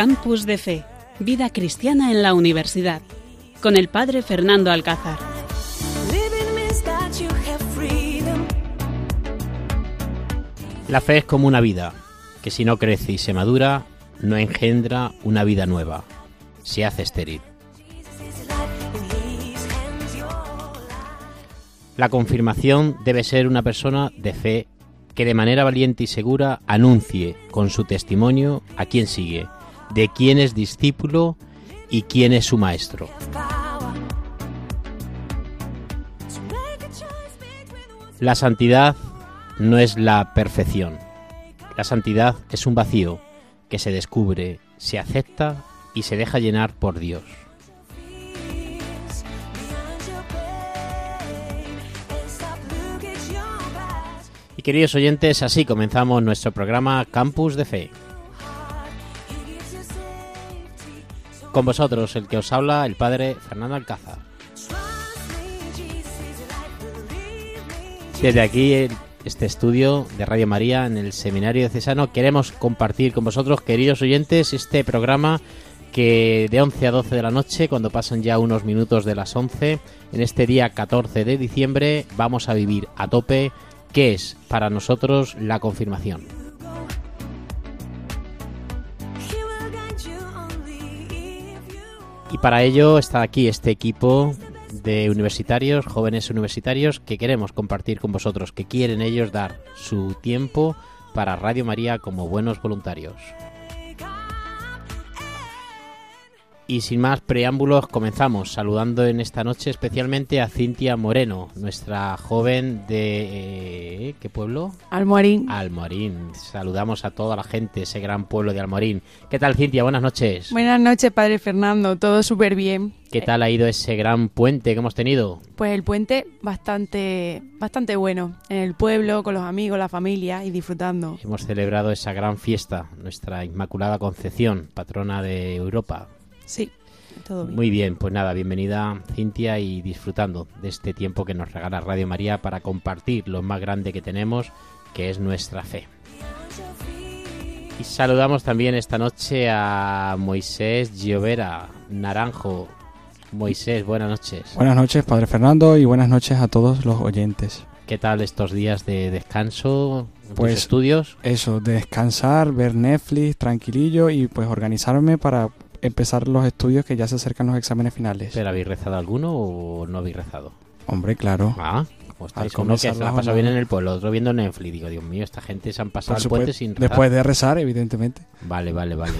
Campus de Fe, Vida Cristiana en la Universidad, con el Padre Fernando Alcázar. La fe es como una vida, que si no crece y se madura, no engendra una vida nueva, se hace estéril. La confirmación debe ser una persona de fe que de manera valiente y segura anuncie con su testimonio a quién sigue, de quién es discípulo y quién es su maestro. La santidad no es la perfección. La santidad es un vacío que se descubre, se acepta y se deja llenar por Dios. Y queridos oyentes, así comenzamos nuestro programa Campus de Fe. Con vosotros, el que os habla, el padre Fernando Alcázar. Desde aquí, este estudio de Radio María en el Seminario de Cesano, queremos compartir con vosotros, queridos oyentes, este programa que de 11 a 12 de la noche, cuando pasan ya unos minutos de las 11, en este día 14 de diciembre, vamos a vivir a tope ¿Qué es para nosotros la confirmación? Y para ello está aquí este equipo de universitarios, jóvenes universitarios, que queremos compartir con vosotros, que quieren ellos dar su tiempo para Radio María como buenos voluntarios. Y sin más preámbulos, comenzamos saludando en esta noche especialmente a Cintia Moreno, nuestra joven de... Eh, ¿Qué pueblo? Almorín. Almorín. Saludamos a toda la gente, ese gran pueblo de Almorín. ¿Qué tal, Cintia? Buenas noches. Buenas noches, Padre Fernando. Todo súper bien. ¿Qué tal ha ido ese gran puente que hemos tenido? Pues el puente bastante, bastante bueno. En el pueblo, con los amigos, la familia y disfrutando. Hemos celebrado esa gran fiesta, nuestra Inmaculada Concepción, patrona de Europa. Sí, todo bien. Muy bien, pues nada, bienvenida Cintia y disfrutando de este tiempo que nos regala Radio María para compartir lo más grande que tenemos, que es nuestra fe. Y saludamos también esta noche a Moisés Giovera Naranjo. Moisés, buenas noches. Buenas noches, Padre Fernando, y buenas noches a todos los oyentes. ¿Qué tal estos días de descanso? Pues estudios? Eso, de descansar, ver Netflix, tranquilillo y pues organizarme para empezar los estudios que ya se acercan los exámenes finales. ¿Pero habéis rezado alguno o no habéis rezado? Hombre, claro. Ah, estáis uno que se la ha pasado bien en el pueblo, otro viendo Netflix. Digo, Dios mío, esta gente se han pasado el puente sin rezar. Después de rezar, evidentemente. Vale, vale, vale.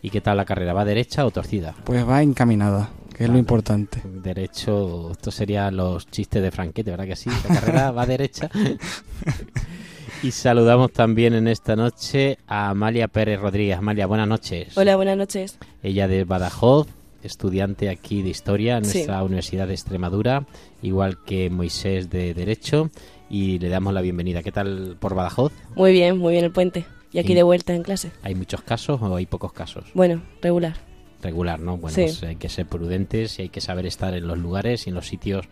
¿Y qué tal la carrera? ¿Va derecha o torcida? Pues va encaminada, que es lo importante. Derecho, esto serían los chistes de Franquete, ¿verdad que sí? La carrera va derecha. Y saludamos también en esta noche a Amalia Pérez Rodríguez. Amalia, buenas noches. Hola, buenas noches. Ella de Badajoz, estudiante aquí de Historia en nuestra Universidad de Extremadura, igual que Moisés de Derecho, y le damos la bienvenida. ¿Qué tal por Badajoz? Muy bien, muy bien el puente. Y aquí de vuelta en clase. ¿Hay muchos casos o hay pocos casos? Bueno, regular. Regular, ¿no? Bueno, pues hay que ser prudentes y hay que saber estar en los lugares y en los sitios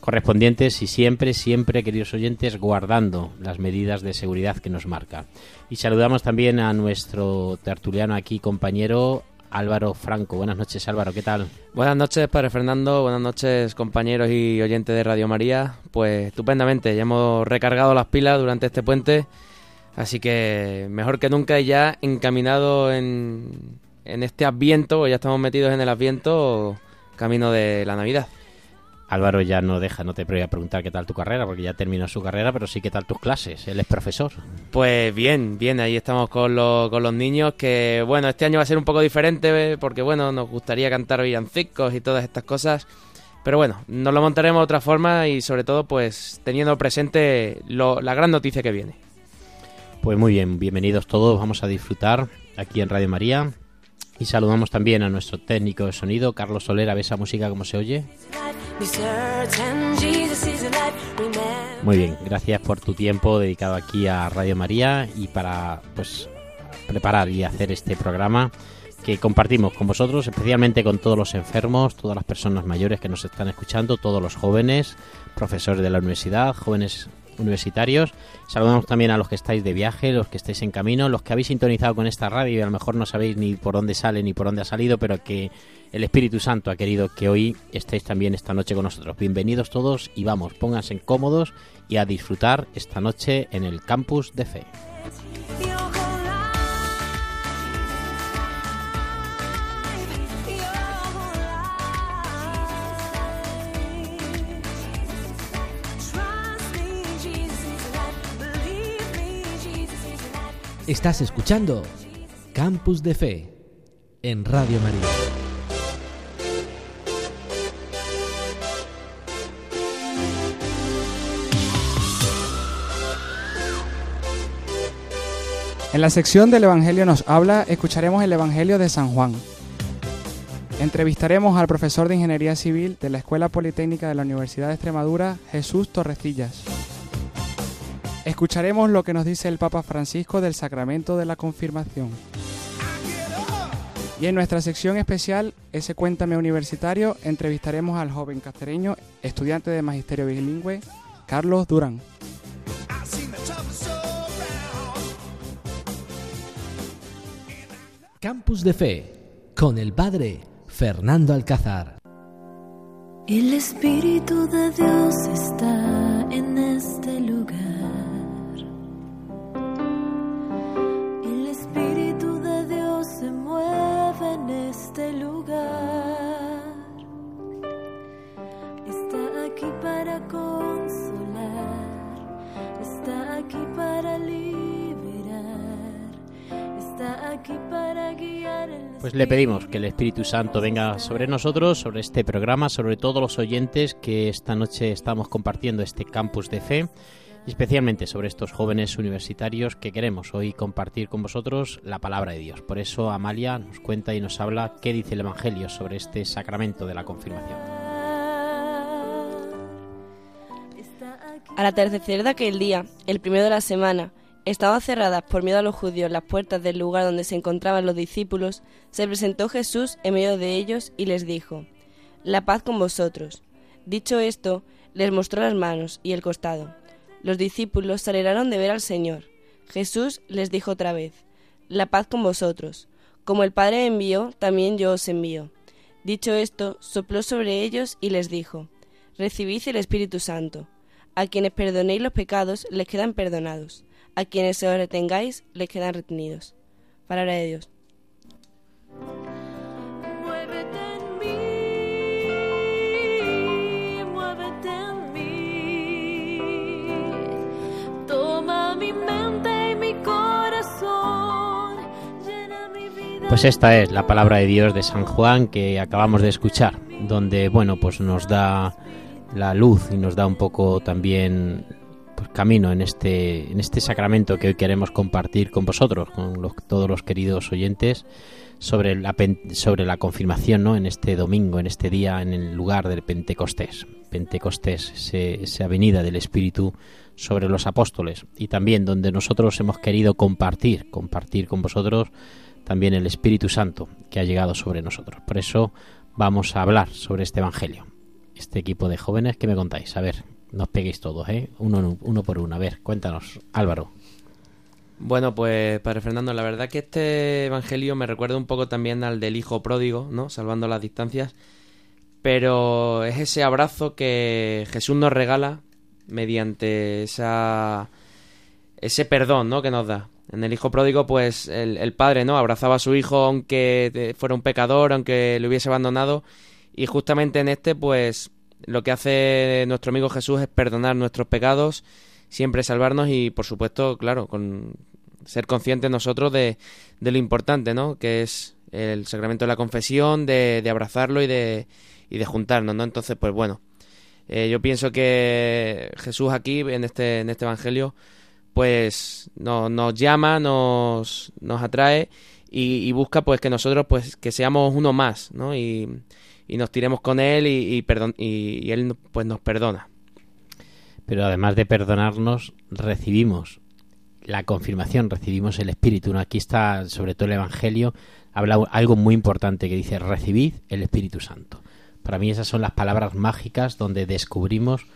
correspondientes y siempre, siempre, queridos oyentes, guardando las medidas de seguridad que nos marca. Y saludamos también a nuestro tertuliano aquí, compañero Álvaro Franco. Buenas noches, Álvaro, ¿qué tal? Buenas noches, Padre Fernando. Buenas noches, compañeros y oyentes de Radio María. Pues estupendamente, ya hemos recargado las pilas durante este puente, así que mejor que nunca ya encaminado en, en este adviento, ya estamos metidos en el adviento camino de la Navidad. Álvaro ya no deja, no te voy a preguntar qué tal tu carrera, porque ya terminó su carrera, pero sí qué tal tus clases. Él es profesor. Pues bien, bien, ahí estamos con los, con los niños, que bueno, este año va a ser un poco diferente, porque bueno, nos gustaría cantar villancicos y todas estas cosas. Pero bueno, nos lo montaremos de otra forma y sobre todo pues teniendo presente la gran noticia que viene. Pues muy bien, bienvenidos todos, vamos a disfrutar aquí en Radio María. Y saludamos también a nuestro técnico de sonido, Carlos Solera. ¿Ves esa música cómo se oye? Muy bien, gracias por tu tiempo dedicado aquí a Radio María y para pues preparar y hacer este programa que compartimos con vosotros, especialmente con todos los enfermos, todas las personas mayores que nos están escuchando, todos los jóvenes, profesores de la universidad, jóvenes universitarios. Saludamos también a los que estáis de viaje, los que estáis en camino, los que habéis sintonizado con esta radio y a lo mejor no sabéis ni por dónde sale ni por dónde ha salido, pero que el Espíritu Santo ha querido que hoy estéis también esta noche con nosotros. Bienvenidos todos y vamos, pónganse cómodos y a disfrutar esta noche en el campus de fe. Estás escuchando Campus de Fe en Radio María. En la sección del Evangelio nos habla, escucharemos el Evangelio de San Juan. Entrevistaremos al profesor de Ingeniería Civil de la Escuela Politécnica de la Universidad de Extremadura, Jesús Torrecillas. Escucharemos lo que nos dice el Papa Francisco del sacramento de la confirmación. Y en nuestra sección especial, ese Cuéntame Universitario, entrevistaremos al joven castereño, estudiante de Magisterio Bilingüe, Carlos Durán. Campus de Fe con el Padre Fernando Alcázar. El Espíritu de Dios está en este lugar. Pues le pedimos que el Espíritu Santo venga sobre nosotros, sobre este programa, sobre todos los oyentes que esta noche estamos compartiendo este campus de fe y especialmente sobre estos jóvenes universitarios que queremos hoy compartir con vosotros la palabra de Dios. Por eso Amalia nos cuenta y nos habla qué dice el Evangelio sobre este sacramento de la confirmación. Al atardecer de aquel día, el primero de la semana, estaban cerradas por miedo a los judíos las puertas del lugar donde se encontraban los discípulos, se presentó Jesús en medio de ellos y les dijo, La paz con vosotros. Dicho esto, les mostró las manos y el costado. Los discípulos se alegraron de ver al Señor. Jesús les dijo otra vez, La paz con vosotros. Como el Padre envió, también yo os envío. Dicho esto, sopló sobre ellos y les dijo, Recibid el Espíritu Santo. A quienes perdonéis los pecados les quedan perdonados. A quienes se os retengáis les quedan retenidos. Palabra de Dios. Muévete en mí, muévete en mí. Toma mi mente y mi corazón. Llena mi vida. Pues esta es la palabra de Dios de San Juan que acabamos de escuchar, donde bueno, pues nos da la luz y nos da un poco también pues, camino en este en este sacramento que hoy queremos compartir con vosotros, con los- todos los queridos oyentes sobre la sobre la confirmación, ¿no? En este domingo, en este día, en el lugar del Pentecostés. Pentecostés, ese- esa venida del Espíritu sobre los apóstoles y también donde nosotros hemos querido compartir, compartir con vosotros también el Espíritu Santo que ha llegado sobre nosotros. Por eso vamos a hablar sobre este Evangelio. Este equipo de jóvenes, ¿qué me contáis? A ver, no os peguéis todos, ¿eh? Uno, uno por uno. A ver, cuéntanos, Álvaro. Bueno, pues Padre Fernando, la verdad que este evangelio me recuerda un poco también al del hijo pródigo, ¿no? Salvando las distancias. Pero es ese abrazo que Jesús nos regala mediante esa ese perdón, ¿no? Que nos da. En el hijo pródigo, pues el, el padre, ¿no? Abrazaba a su hijo aunque eh, fuera un pecador, aunque le hubiese abandonado. Y justamente en este, pues lo que hace nuestro amigo Jesús es perdonar nuestros pecados, siempre salvarnos y, por supuesto, claro, con ser conscientes nosotros de, de lo importante, ¿no? Que es el sacramento de la confesión, de, de abrazarlo y de, y de juntarnos, ¿no? Entonces, pues bueno, eh, yo pienso que Jesús aquí, en este, en este Evangelio, pues no- nos llama, nos, nos atrae y, y busca pues que nosotros pues que seamos uno más, ¿no? Y, y nos tiremos con él y, perdon- y, él pues nos perdona. Pero además de perdonarnos, recibimos la confirmación, recibimos el Espíritu. Aquí está, sobre todo el Evangelio, habla algo muy importante que dice, recibid el Espíritu Santo. Para mí esas son las palabras mágicas donde descubrimos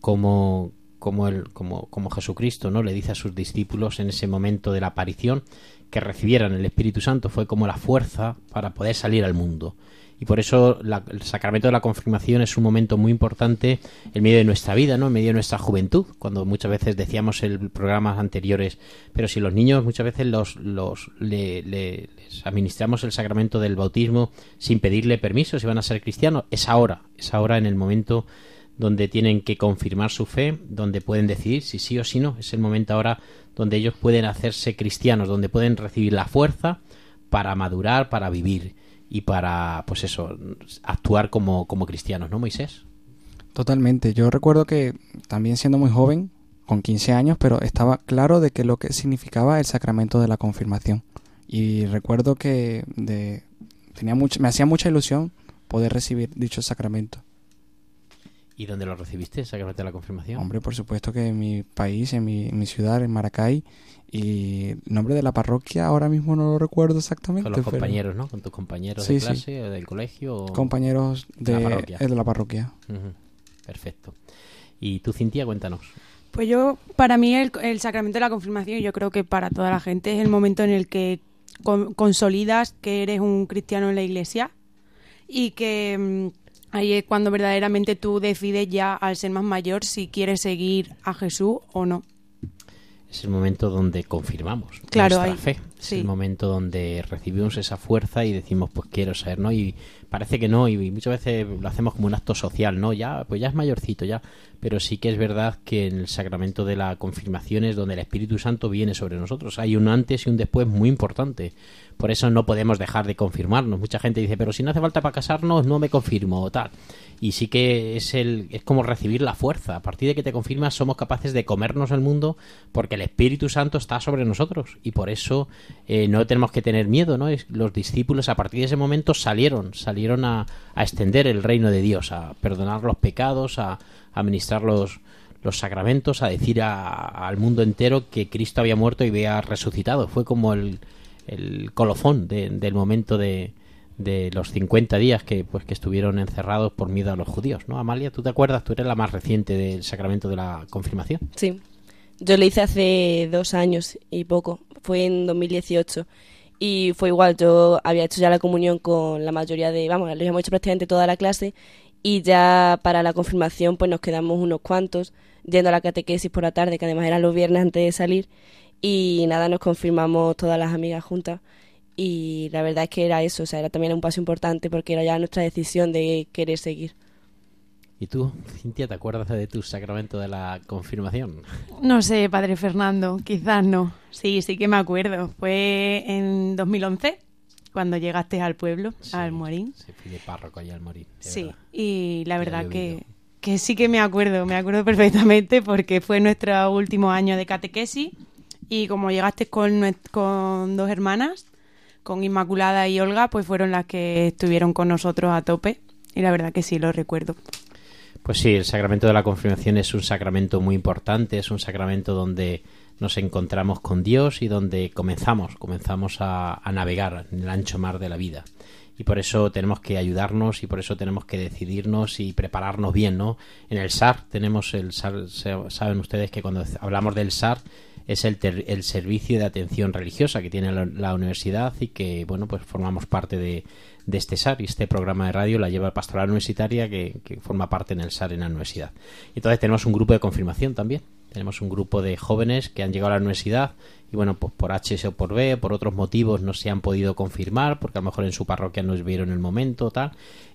cómo, como, el, como, como Jesucristo no le dice a sus discípulos en ese momento de la aparición que recibieran el Espíritu Santo fue como la fuerza para poder salir al mundo. Y por eso la- el sacramento de la confirmación es un momento muy importante en medio de nuestra vida, ¿no? En medio de nuestra juventud, cuando muchas veces decíamos en programas anteriores, pero si los niños muchas veces los, los le- le- les administramos el sacramento del bautismo sin pedirle permiso si van a ser cristianos, es ahora, es ahora en el momento donde tienen que confirmar su fe, donde pueden decidir si sí o si no. Es el momento ahora donde ellos pueden hacerse cristianos, donde pueden recibir la fuerza para madurar, para vivir y para, pues eso, actuar como, como cristianos, ¿no, Moisés? Totalmente. Yo recuerdo que también siendo muy joven, con 15 años, pero estaba claro de que lo que significaba el sacramento de la confirmación. Y recuerdo que de, tenía mucho, me hacía mucha ilusión poder recibir dicho sacramento. ¿Y dónde lo recibiste, el sacramento de la confirmación? Hombre, por supuesto que en mi país, en mi, en mi ciudad, en Maracay, y el nombre de la parroquia ahora mismo no lo recuerdo exactamente. Con los pero- compañeros, ¿no? Con tus compañeros Sí, de sí. clase, o del colegio. o- Compañeros de de, la parroquia. eh, de la parroquia. Perfecto. Y tú, Cintia, cuéntanos. Pues yo, para mí, el, el sacramento de la confirmación, y yo creo que para toda la gente, es el momento en el que con- consolidas que eres un cristiano en la iglesia y que mm, ahí es cuando verdaderamente tú decides ya, al ser más mayor, si quieres seguir a Jesús o no. Es el momento donde confirmamos Claro, nuestra ahí- fe. Es sí. el momento donde recibimos esa fuerza y decimos, pues quiero ser, ¿no? Y parece que no, y muchas veces lo hacemos como un acto social, ¿no? Ya, pues ya es mayorcito, ya. Pero sí que es verdad que en el sacramento de la confirmación es donde el Espíritu Santo viene sobre nosotros. Hay un antes y un después muy importante. Por eso no podemos dejar de confirmarnos. Mucha gente dice, pero si no hace falta para casarnos, no me confirmo o tal. Y sí que es el es como recibir la fuerza. A partir de que te confirmas somos capaces de comernos el mundo porque el Espíritu Santo está sobre nosotros y por eso eh, no tenemos que tener miedo, ¿no? Es- los discípulos a partir de ese momento salieron, salieron a, a extender el reino de Dios, a perdonar los pecados, a, a ministrar los los sacramentos, a decir a- al mundo entero que Cristo había muerto y había resucitado. Fue como el, el colofón de- del momento de, de los 50 días que pues que estuvieron encerrados por miedo a los judíos, ¿no? Amalia, ¿tú te acuerdas? Tú eres la más reciente del sacramento de la confirmación. Sí. Yo lo hice hace dos años y poco. Fue en 2018. Y fue igual, yo había hecho ya la comunión con la mayoría de, vamos, lo habíamos hecho prácticamente toda la clase y ya para la confirmación pues nos quedamos unos cuantos yendo a la catequesis por la tarde, que además eran los viernes antes de salir y nada, nos confirmamos todas las amigas juntas y la verdad es que era eso, o sea, era también un paso importante porque era ya nuestra decisión de querer seguir. ¿Y tú, Cintia, te acuerdas de tu sacramento de la confirmación? No sé, padre Fernando, quizás no. Sí, sí que me acuerdo. Fue en 2011, cuando llegaste al pueblo, Sí, al Morín. Se fui de párroco allá al de Sí, verdad. y la verdad que, que sí que me acuerdo, me acuerdo perfectamente porque fue nuestro último año de catequesis y como llegaste con, con dos hermanas, con Inmaculada y Olga, pues fueron las que estuvieron con nosotros a tope y la verdad que sí lo recuerdo. Pues sí, el sacramento de la confirmación es un sacramento muy importante, es un sacramento donde nos encontramos con Dios y donde comenzamos, comenzamos a, a navegar en el ancho mar de la vida. Y por eso tenemos que ayudarnos y por eso tenemos que decidirnos y prepararnos bien, ¿no? En el SAR tenemos el SAR, saben ustedes que cuando hablamos del SAR es el, ter- el servicio de atención religiosa que tiene la, universidad y que, bueno, pues formamos parte de, de este SAR y este programa de radio la lleva Pastoral Universitaria que, que forma parte en el SAR en la universidad. Y entonces tenemos un grupo de confirmación también. Tenemos un grupo de jóvenes que han llegado a la universidad y bueno, pues por H o por B, por otros motivos no se han podido confirmar porque a lo mejor en su parroquia no vieron el momento tal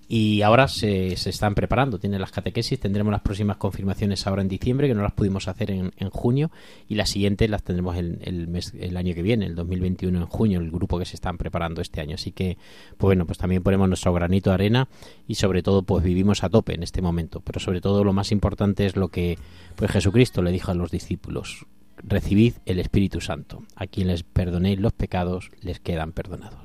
y ahora se, se están preparando, tienen las catequesis, tendremos las próximas confirmaciones ahora en diciembre que no las pudimos hacer en, en junio y las siguientes las tendremos el, el, mes, el año que viene, el 2021 en junio, el grupo que se están preparando este año. Así que, pues bueno, pues también ponemos nuestro granito de arena y sobre todo pues vivimos a tope en este momento. Pero sobre todo lo más importante es lo que pues Jesucristo le dijo a los discípulos, recibid el Espíritu Santo. A quien les perdonéis los pecados, les quedan perdonados.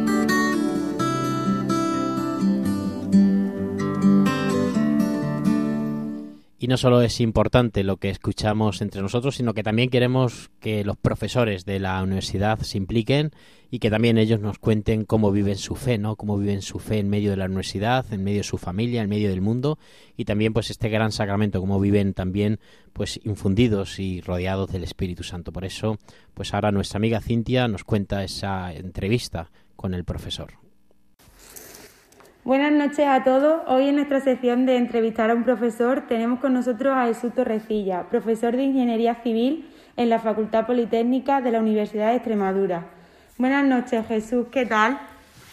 No solo es importante lo que escuchamos entre nosotros, sino que también queremos que los profesores de la universidad se impliquen y que también ellos nos cuenten cómo viven su fe, ¿no? Cómo viven su fe en medio de la universidad, en medio de su familia, en medio del mundo y también pues este gran sacramento, cómo viven también pues infundidos y rodeados del Espíritu Santo. Por eso, pues ahora nuestra amiga Cintia nos cuenta esa entrevista con el profesor. Buenas noches a todos. Hoy en nuestra sección de entrevistar a un profesor tenemos con nosotros a Jesús Torrecilla, profesor de Ingeniería Civil en la Facultad Politécnica de la Universidad de Extremadura. Buenas noches, Jesús. ¿Qué tal?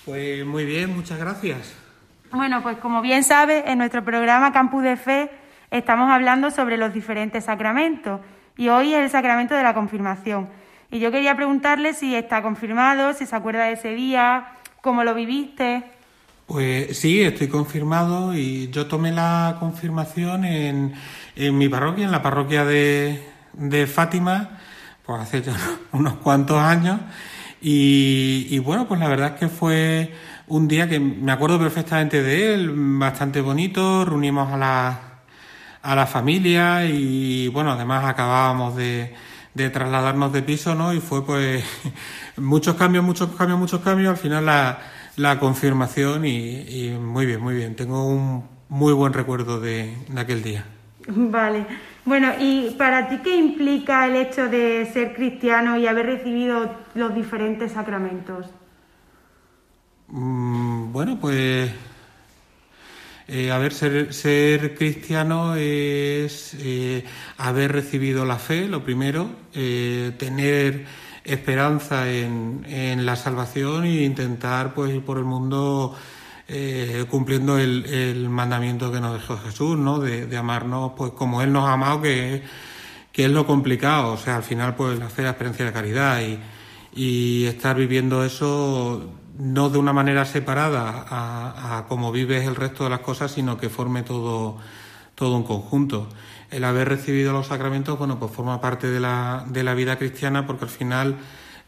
Pues muy bien, muchas gracias. Bueno, pues como bien sabes, en nuestro programa Campus de Fe estamos hablando sobre los diferentes sacramentos y hoy es el sacramento de la confirmación. Y yo quería preguntarle si está confirmado, si se acuerda de ese día, cómo lo viviste. Pues sí, estoy confirmado y yo tomé la confirmación en, en mi parroquia, en la parroquia de, de Fátima, pues hace ya unos cuantos años. Y, y bueno, pues la verdad es que fue un día que me acuerdo perfectamente de él, bastante bonito, reunimos a la, a la familia y bueno, además acabábamos de, de trasladarnos de piso, ¿no? Y fue pues muchos cambios, muchos cambios, muchos cambios, al final la, la confirmación y, y muy bien, muy bien. Tengo un muy buen recuerdo de, de aquel día. Vale. Bueno, ¿y para ti qué implica el hecho de ser cristiano y haber recibido los diferentes sacramentos? Mm, Bueno, pues eh, a ver, ser, ser cristiano es eh, haber recibido la fe, lo primero, eh, tener esperanza en, la salvación e intentar pues ir por el mundo eh, cumpliendo el, mandamiento que nos dejó Jesús, ¿no? De, amarnos pues como Él nos ha amado, que, que es lo complicado. O sea, al final pues fe, la experiencia de caridad y, estar viviendo eso no de una manera separada a, a como vives el resto de las cosas, sino que forme todo, todo un conjunto. El haber recibido los sacramentos, bueno, pues forma parte de la, de la vida cristiana porque al final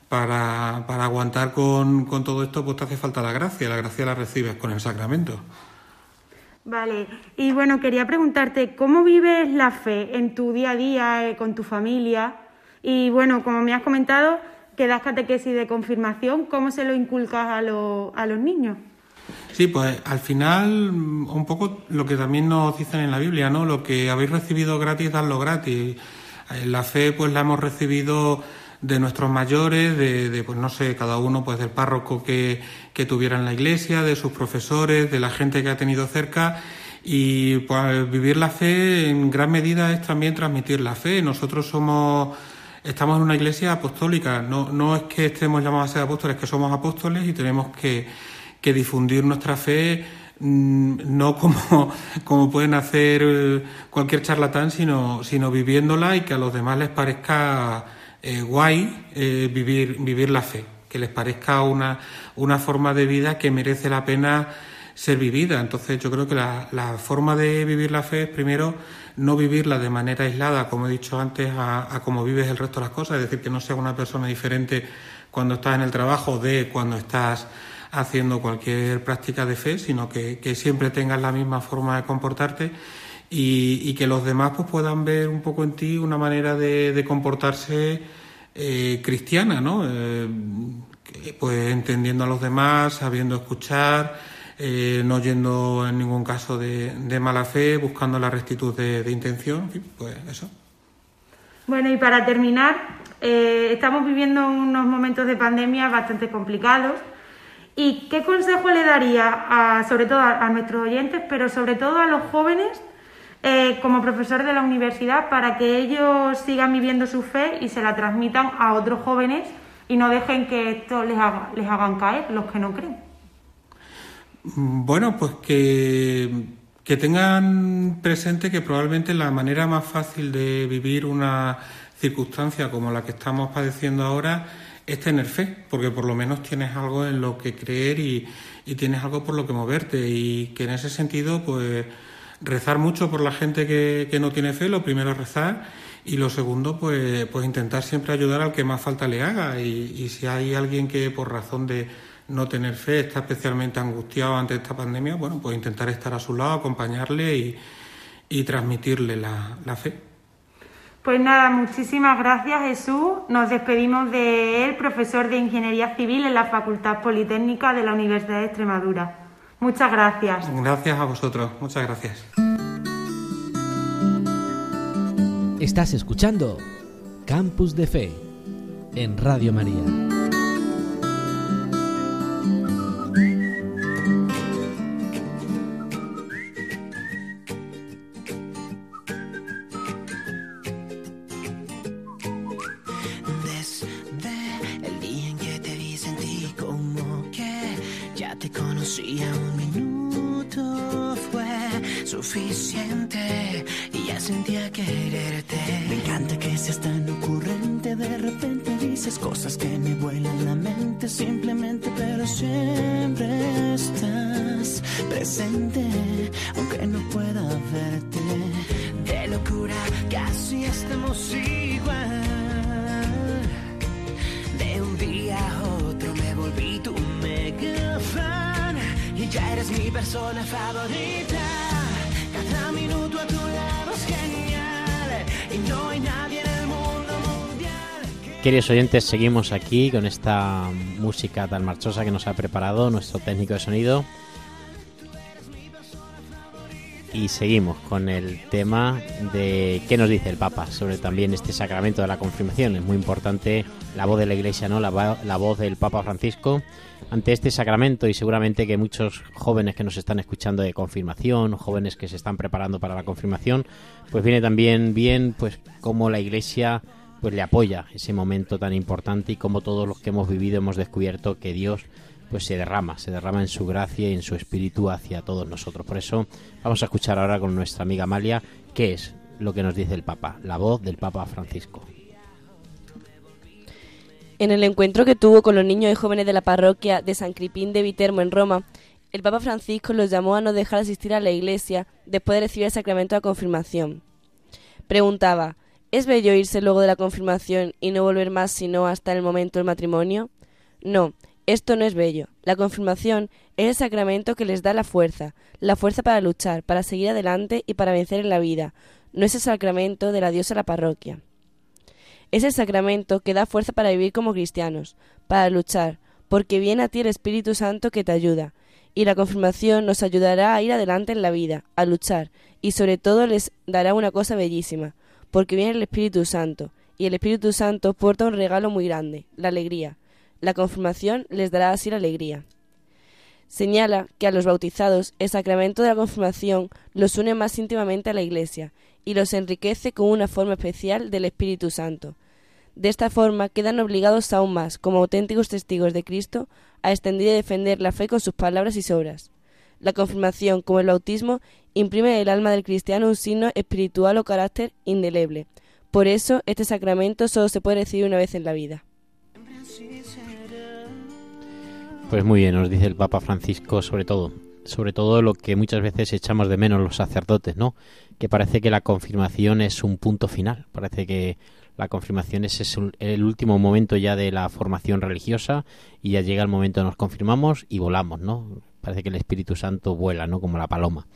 para, para aguantar con, con todo esto pues te hace falta la gracia, la gracia la recibes con el sacramento. Vale. Y bueno, quería preguntarte, ¿cómo vives la fe en tu día a día, eh, con tu familia? Y bueno, como me has comentado, que das catequesis de confirmación, ¿cómo se lo inculcas a, lo- a los niños? Sí, pues al final mm, un poco lo que también nos dicen en la Biblia, ¿no? Lo que habéis recibido gratis, dadlo gratis. Eh, La fe pues la hemos recibido de nuestros mayores, de, pues no sé, cada uno pues del párroco que, que tuviera en la iglesia, de sus profesores, de la gente que ha tenido cerca y pues vivir la fe en gran medida es también transmitir la fe. Nosotros somos estamos en una iglesia apostólica, no, no es que estemos llamados a ser apóstoles, que somos apóstoles y tenemos que, que difundir nuestra fe mm, no como, como pueden hacer eh, cualquier charlatán, sino, sino viviéndola y que a los demás les parezca eh, guay eh, vivir, vivir la fe, que les parezca una, una forma de vida que merece la pena ser vivida. Entonces yo creo que la, la forma de vivir la fe es primero no vivirla de manera aislada, como he dicho antes, a, a cómo vives el resto de las cosas, es decir, que no seas una persona diferente cuando estás en el trabajo de cuando estás haciendo cualquier práctica de fe, sino que, que siempre tengas la misma forma de comportarte y, y que los demás pues, puedan ver un poco en ti una manera de, de comportarse eh, cristiana, ¿no? Eh, pues entendiendo a los demás, sabiendo escuchar, eh, no yendo en ningún caso de, de mala fe, buscando la rectitud de, de intención, pues eso. Bueno, y para terminar, estamos viviendo unos momentos de pandemia bastante complicados. ¿Y qué consejo le daría, a, sobre todo a, nuestros oyentes, pero sobre todo a los jóvenes, eh, como profesor de la universidad, para que ellos sigan viviendo su fe y se la transmitan a otros jóvenes y no dejen que esto les, les hagan caer, los que no creen? Bueno, pues que, que tengan presente que probablemente la manera más fácil de vivir una circunstancia como la que estamos padeciendo ahora es tener fe, porque por lo menos tienes algo en lo que creer y, y tienes algo por lo que moverte y que en ese sentido pues rezar mucho por la gente que, que no tiene fe, lo primero es rezar Y lo segundo, pues, pues intentar siempre ayudar al que más falta le haga. Y, y si hay alguien que por razón de no tener fe está especialmente angustiado ante esta pandemia, bueno, pues intentar estar a su lado, acompañarle y, y transmitirle la, la fe. Pues nada, muchísimas gracias Jesús. Nos despedimos de él, profesor de Ingeniería Civil en la Facultad Politécnica de la Universidad de Extremadura. Muchas gracias. Gracias a vosotros, muchas gracias. Estás escuchando Campus de Fe en Radio María. Presente, aunque no pueda verte. De locura casi estamos igual. De un día a otro me volví tu mega fan y ya eres mi persona favorita. Cada minuto a tu lado es genial y no hay nadie en el mundo mundial. Queridos oyentes, seguimos aquí con esta música tan marchosa que nos ha preparado nuestro técnico de sonido. Y seguimos con el tema de qué nos dice el Papa sobre también este sacramento de la confirmación. Es muy importante la voz de la Iglesia, ¿no? La, la voz del Papa Francisco ante este sacramento y seguramente que muchos jóvenes que nos están escuchando de confirmación, jóvenes que se están preparando para la confirmación, pues viene también bien pues cómo la Iglesia pues le apoya ese momento tan importante y como todos los que hemos vivido hemos descubierto que Dios pues se derrama, se derrama en su gracia y en su espíritu hacia todos nosotros. Por eso vamos a escuchar ahora con nuestra amiga Amalia qué es lo que nos dice el Papa, la voz del Papa Francisco. En el encuentro que tuvo con los niños y jóvenes de la parroquia de San Cripín de Vitermo en Roma, el Papa Francisco los llamó a no dejar de asistir a la iglesia después de recibir el sacramento de confirmación. Preguntaba, ¿es bello irse luego de la confirmación y no volver más sino hasta el momento del matrimonio? No, esto no es bello. La confirmación es el sacramento que les da la fuerza, la fuerza para luchar, para seguir adelante y para vencer en la vida. No es el sacramento de la diosa la parroquia. Es el sacramento que da fuerza para vivir como cristianos, para luchar, porque viene a ti el Espíritu Santo que te ayuda, y la confirmación nos ayudará a ir adelante en la vida, a luchar, y sobre todo les dará una cosa bellísima, porque viene el Espíritu Santo, y el Espíritu Santo porta un regalo muy grande, la alegría. La confirmación les dará así la alegría. Señala que a los bautizados el sacramento de la confirmación los une más íntimamente a la Iglesia y los enriquece con una forma especial del Espíritu Santo. De esta forma quedan obligados aún más, como auténticos testigos de Cristo, a extender y defender la fe con sus palabras y obras. La confirmación, como el bautismo, imprime en el alma del cristiano un signo espiritual o carácter indeleble. Por eso, este sacramento solo se puede recibir una vez en la vida. Pues muy bien, nos dice el Papa Francisco sobre todo, sobre todo lo que muchas veces echamos de menos los sacerdotes, ¿no? Que parece que la confirmación es un punto final, parece que la confirmación es, el último momento ya de la formación religiosa y ya llega el momento nos confirmamos y volamos, ¿no? Parece que el Espíritu Santo vuela, ¿no? Como la paloma.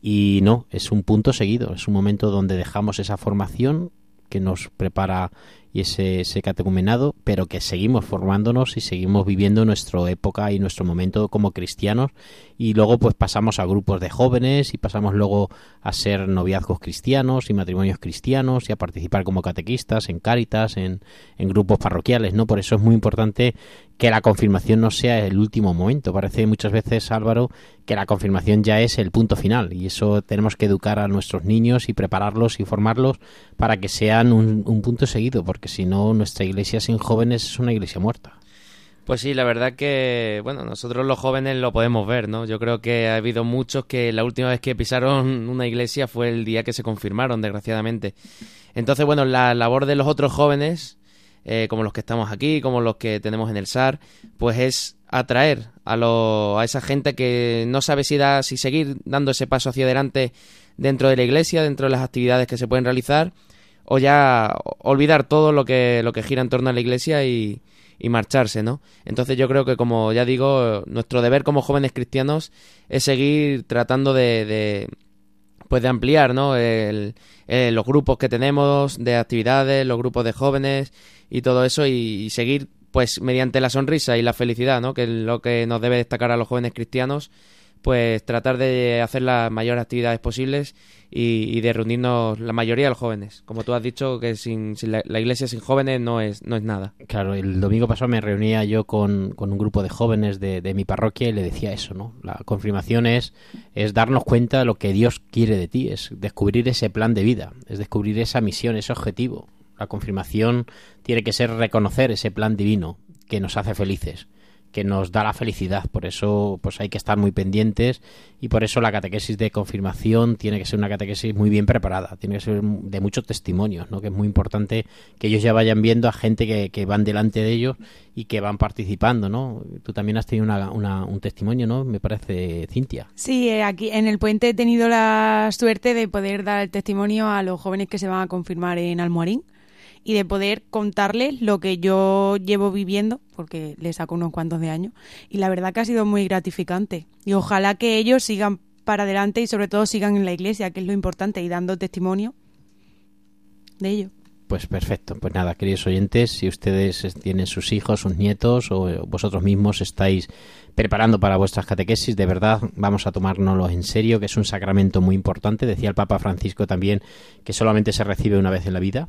Y no, es un punto seguido, es un momento donde dejamos esa formación que nos prepara y ese, catecumenado, pero que seguimos formándonos y seguimos viviendo nuestra época y nuestro momento como cristianos y luego pues pasamos a grupos de jóvenes y pasamos luego a ser noviazgos cristianos y matrimonios cristianos y a participar como catequistas en cáritas, en, en grupos parroquiales, ¿no? Por eso es muy importante que la confirmación no sea el último momento. Parece muchas veces, Álvaro, que la confirmación ya es el punto final y eso tenemos que educar a nuestros niños y prepararlos y formarlos para que sean un, un punto seguido, porque si no, nuestra iglesia sin jóvenes es una iglesia muerta. Pues sí, la verdad que, bueno, nosotros los jóvenes lo podemos ver, ¿no? Yo creo que ha habido muchos que la última vez que pisaron una iglesia fue el día que se confirmaron, desgraciadamente. Entonces, bueno, la labor de los otros jóvenes, eh, como los que estamos aquí, como los que tenemos en el SAR, pues es atraer a, lo, a esa gente que no sabe si, da, si seguir dando ese paso hacia adelante dentro de la iglesia, dentro de las actividades que se pueden realizar, o ya olvidar todo lo que, lo que gira en torno a la iglesia y, y marcharse, ¿no? Entonces yo creo que, como ya digo, nuestro deber como jóvenes cristianos es seguir tratando de, de pues de ampliar, ¿no? El, eh, los grupos que tenemos de actividades, los grupos de jóvenes y todo eso y, y seguir, pues, mediante la sonrisa y la felicidad, ¿no? Que es lo que nos debe destacar a los jóvenes cristianos, pues tratar de hacer las mayores actividades posibles y, de reunirnos la mayoría de los jóvenes. Como tú has dicho, que sin, sin la, la iglesia sin jóvenes no es, no es nada. Claro, el domingo pasado me reunía yo con, con un grupo de jóvenes de, de mi parroquia y le decía eso, ¿no? La confirmación es, es darnos cuenta de lo que Dios quiere de ti, es descubrir ese plan de vida, es descubrir esa misión, ese objetivo. La confirmación tiene que ser reconocer ese plan divino que nos hace felices que nos da la felicidad. Por eso, pues hay que estar muy pendientes y por eso la catequesis de confirmación tiene que ser una catequesis muy bien preparada, tiene que ser de muchos testimonios, ¿no? Que es muy importante que ellos ya vayan viendo a gente que, que van delante de ellos y que van participando, ¿no? Tú también has tenido una, una- un testimonio, ¿no? Me parece, Cintia. Sí, eh, aquí en el puente he tenido la suerte de poder dar el testimonio a los jóvenes que se van a confirmar en Almoharín y de poder contarles lo que yo llevo viviendo, porque les saco unos cuantos de años, y la verdad que ha sido muy gratificante. Y ojalá que ellos sigan para adelante y sobre todo sigan en la iglesia, que es lo importante, y dando testimonio de ello. Pues perfecto. Pues nada, queridos oyentes, si ustedes es- tienen sus hijos, sus nietos o vosotros mismos estáis preparando para vuestras catequesis, de verdad vamos a tomárnoslo en serio, que es un sacramento muy importante. Decía el Papa Francisco también que solamente se recibe una vez en la vida.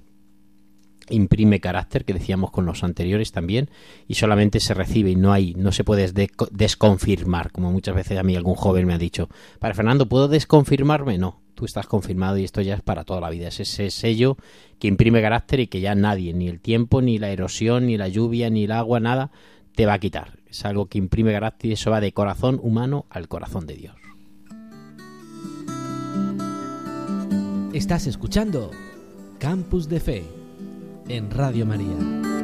Imprime carácter, que decíamos con los anteriores también, y solamente se recibe y no hay, no se puede desco- desconfirmar, como muchas veces a mí algún joven me ha dicho. Para Fernando, ¿puedo desconfirmarme? No, tú estás confirmado y esto ya es para toda la vida. Es ese sello que imprime carácter y que ya nadie, ni el tiempo, ni la erosión, ni la lluvia, ni el agua, nada, te va a quitar. Es algo que imprime carácter y eso va de corazón humano al corazón de Dios. Estás escuchando Campus de Fe en Radio María.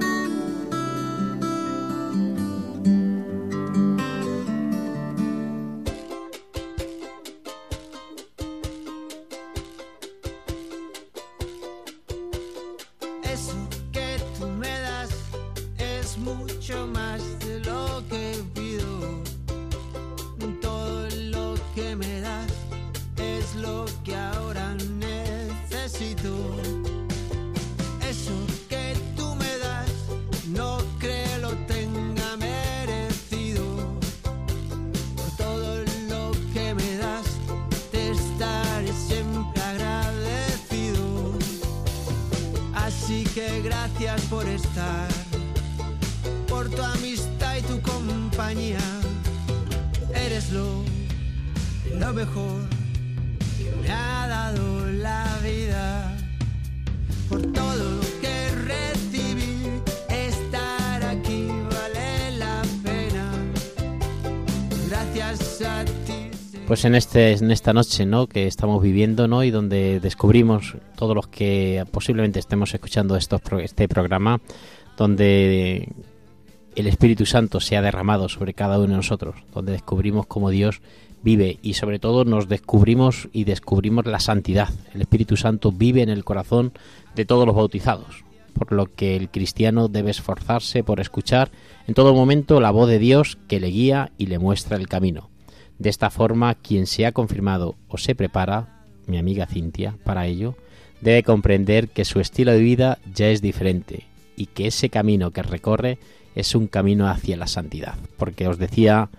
Gracias por estar, por tu amistad y tu compañía. Eres lo, lo mejor Pues en este en esta noche, ¿no? que estamos viviendo, y donde descubrimos todos los que posiblemente estemos escuchando estos este programa, donde el Espíritu Santo se ha derramado sobre cada uno de nosotros, donde descubrimos cómo Dios vive y sobre todo nos descubrimos y descubrimos la santidad. El Espíritu Santo vive en el corazón de todos los bautizados, por lo que el cristiano debe esforzarse por escuchar en todo momento la voz de Dios que le guía y le muestra el camino. De esta forma, quien se ha confirmado o se prepara, mi amiga Cintia, para ello, debe comprender que su estilo de vida ya es diferente y que ese camino que recorre es un camino hacia la santidad. Porque os decía,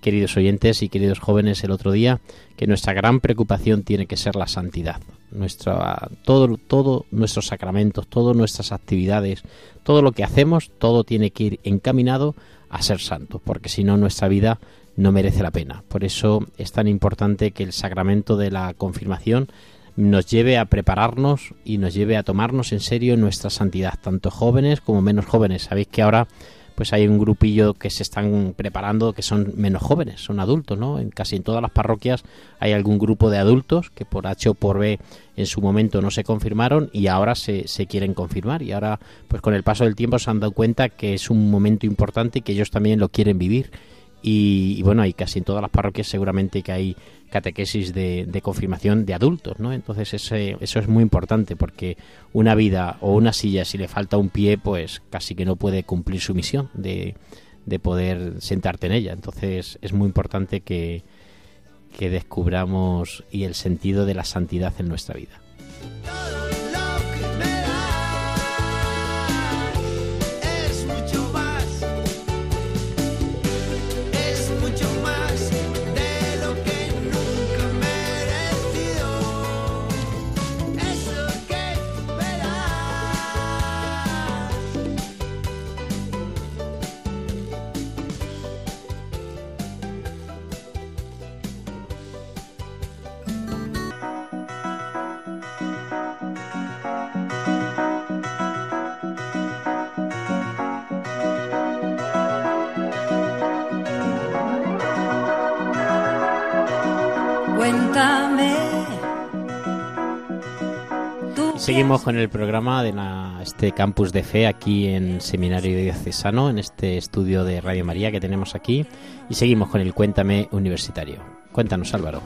queridos oyentes y queridos jóvenes, el otro día, que nuestra gran preocupación tiene que ser la santidad. Nuestra, todo, todo nuestros sacramentos, todas nuestras actividades, todo lo que hacemos, todo tiene que ir encaminado a ser santo, porque si no nuestra vida no merece la pena. Por eso es tan importante que el sacramento de la confirmación nos lleve a prepararnos y nos lleve a tomarnos en serio nuestra santidad, tanto jóvenes como menos jóvenes. Sabéis que ahora pues hay un grupillo que se están preparando que son menos jóvenes, son adultos, ¿no? En casi en todas las parroquias hay algún grupo de adultos que por H o por B en su momento no se confirmaron y ahora se, se quieren confirmar y ahora pues con el paso del tiempo se han dado cuenta que es un momento importante y que ellos también lo quieren vivir y, bueno, hay casi en todas las parroquias seguramente que hay catequesis de, de confirmación de adultos, ¿no? Entonces ese, eso es muy importante porque una vida o una silla, si le falta un pie, pues casi que no puede cumplir su misión de, de poder sentarte en ella. Entonces es muy importante que, que descubramos y el sentido de la santidad en nuestra vida. Seguimos con el programa de la- este campus de fe aquí en Seminario Diocesano, en este estudio de Radio María que tenemos aquí. Y seguimos con el Cuéntame Universitario. Cuéntanos, Álvaro.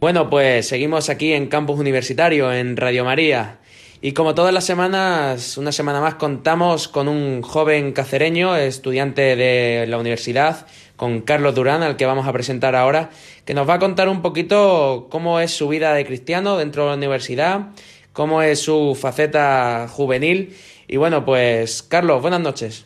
Bueno, pues seguimos aquí en Campus Universitario, en Radio María. Y como todas las semanas, una semana más contamos con un joven cacereño, estudiante de la universidad, con Carlos Durán, al que vamos a presentar ahora, que nos va a contar un poquito cómo es su vida de cristiano dentro de la universidad, cómo es su faceta juvenil. Y bueno, pues Carlos, buenas noches.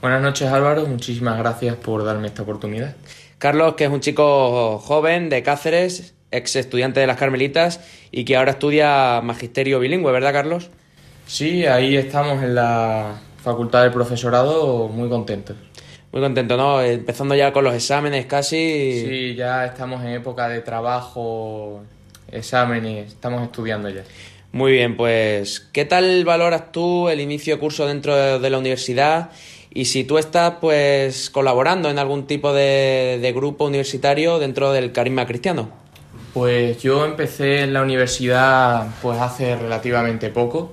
Buenas noches Álvaro, muchísimas gracias por darme esta oportunidad. Carlos, que es un chico joven de Cáceres, ex estudiante de las Carmelitas y que ahora estudia magisterio bilingüe, ¿verdad, Carlos? Sí, ahí estamos en la Facultad del Profesorado muy contentos. Muy contento, ¿no? Empezando ya con los exámenes casi. Sí, ya estamos en época de trabajo, exámenes, estamos estudiando ya. Muy bien, pues, ¿qué tal valoras tú el inicio de curso dentro de, la universidad? Y si tú estás, pues, colaborando en algún tipo de, de grupo universitario dentro del carisma cristiano. Pues yo empecé en la universidad pues hace relativamente poco